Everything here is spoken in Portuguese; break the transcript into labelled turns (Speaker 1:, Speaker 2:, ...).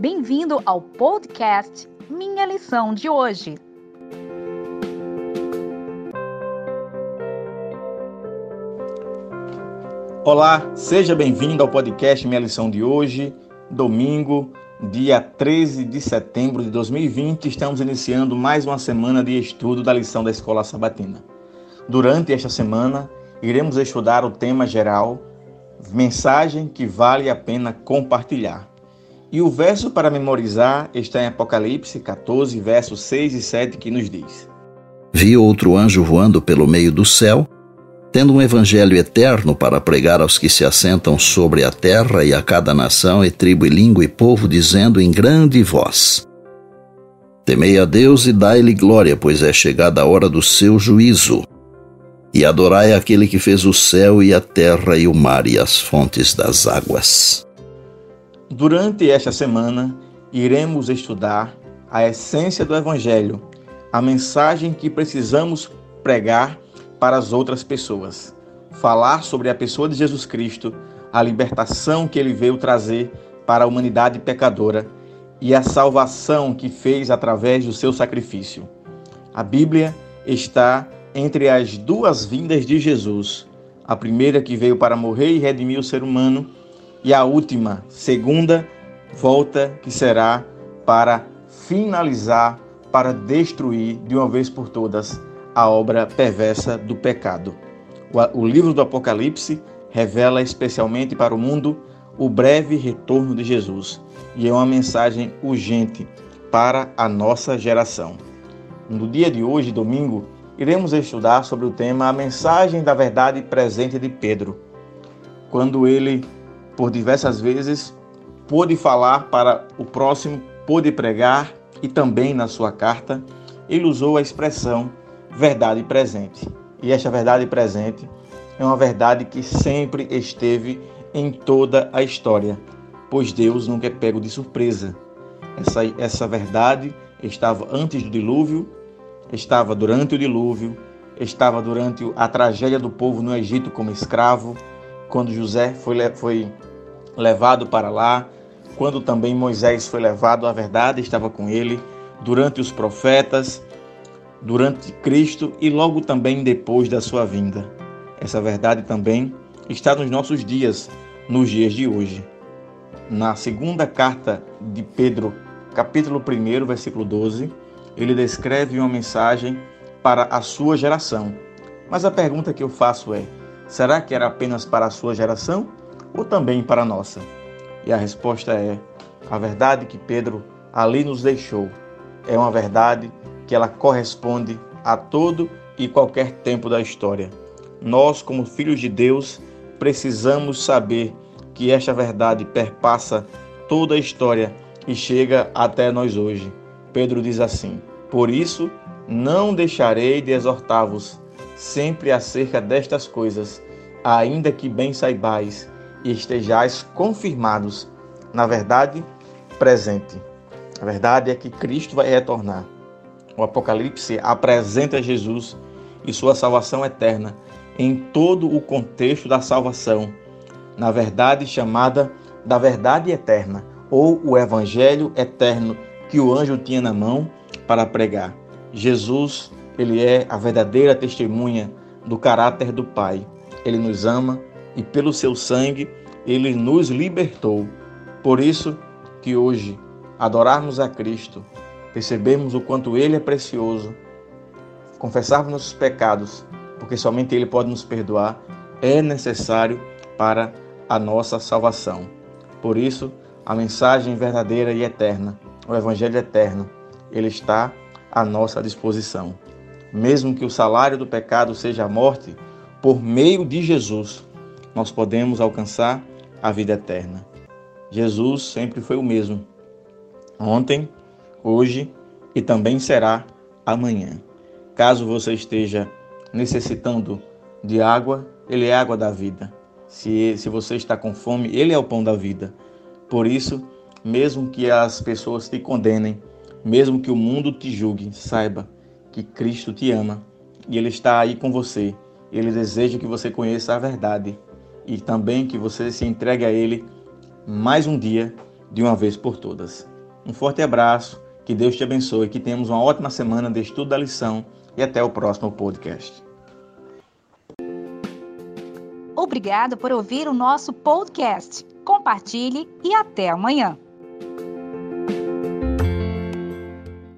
Speaker 1: Bem-vindo ao podcast Minha Lição de Hoje.
Speaker 2: Olá, seja bem-vindo ao podcast Minha Lição de Hoje, domingo, dia 13 de setembro de 2020. Estamos iniciando mais uma semana de estudo da lição da Escola Sabatina. Durante esta semana, iremos estudar o tema geral Mensagem que vale a pena compartilhar. E o verso para memorizar está em Apocalipse 14, versos 6 e 7, que nos diz:
Speaker 3: Vi outro anjo voando pelo meio do céu, tendo um evangelho eterno para pregar aos que se assentam sobre a terra e a cada nação e tribo e língua e povo, dizendo em grande voz: Temei a Deus e dai-lhe glória, pois é chegada a hora do seu juízo e adorai aquele que fez o céu e a terra e o mar e as fontes das águas.
Speaker 2: Durante esta semana, iremos estudar a essência do Evangelho, a mensagem que precisamos pregar para as outras pessoas. Falar sobre a pessoa de Jesus Cristo, a libertação que ele veio trazer para a humanidade pecadora e a salvação que fez através do seu sacrifício. A Bíblia está entre as duas vindas de Jesus, a primeira que veio para morrer e redimir o ser humano, e a última, segunda volta que será para finalizar, para destruir de uma vez por todas a obra perversa do pecado. O, livro do Apocalipse revela especialmente para o mundo o breve retorno de Jesus e é uma mensagem urgente para a nossa geração. No dia de hoje, domingo, iremos estudar sobre o tema A Mensagem da Verdade Presente de Pedro, quando ele, por diversas vezes, pôde falar para o próximo, pôde pregar e também na sua carta, ele usou a expressão verdade presente. E esta verdade presente é uma verdade que sempre esteve em toda a história, pois Deus nunca é pego de surpresa. Essa, essa verdade estava antes do dilúvio estava durante o dilúvio, estava durante a tragédia do povo no Egito como escravo, quando José foi, foi levado para lá, quando também Moisés foi levado, a verdade estava com ele, durante os profetas, durante Cristo e logo também depois da sua vinda. Essa verdade também está nos nossos dias, nos dias de hoje. Na segunda carta de Pedro, capítulo 1, versículo 12, ele descreve uma mensagem para a sua geração. Mas a pergunta que eu faço é: será que era apenas para a sua geração ou também para a nossa? E a resposta é: a verdade que Pedro ali nos deixou é uma verdade que ela corresponde a todo e qualquer tempo da história. Nós, como filhos de Deus, precisamos saber que esta verdade perpassa toda a história e chega até nós hoje. Pedro diz assim: Por isso, não deixarei de exortar-vos sempre acerca destas coisas, ainda que bem saibais e estejais confirmados na verdade presente. A verdade é que Cristo vai retornar. O Apocalipse apresenta Jesus e sua salvação eterna em todo o contexto da salvação, na verdade chamada da verdade eterna ou o evangelho eterno que o anjo tinha na mão para pregar. Jesus, ele é a verdadeira testemunha do caráter do Pai. Ele nos ama e pelo seu sangue ele nos libertou. Por isso que hoje adorarmos a Cristo, percebemos o quanto ele é precioso, confessarmos nossos pecados, porque somente ele pode nos perdoar, é necessário para a nossa salvação. Por isso, a mensagem verdadeira e eterna o Evangelho eterno, ele está à nossa disposição. Mesmo que o salário do pecado seja a morte, por meio de Jesus, nós podemos alcançar a vida eterna. Jesus sempre foi o mesmo. Ontem, hoje e também será amanhã. Caso você esteja necessitando de água, Ele é água da vida. Se, se você está com fome, Ele é o pão da vida. Por isso, mesmo que as pessoas te condenem, mesmo que o mundo te julgue, saiba que Cristo te ama e Ele está aí com você. Ele deseja que você conheça a verdade e também que você se entregue a Ele mais um dia de uma vez por todas. Um forte abraço, que Deus te abençoe, que tenhamos uma ótima semana de estudo da lição e até o próximo podcast.
Speaker 1: Obrigado por ouvir o nosso podcast. Compartilhe e até amanhã.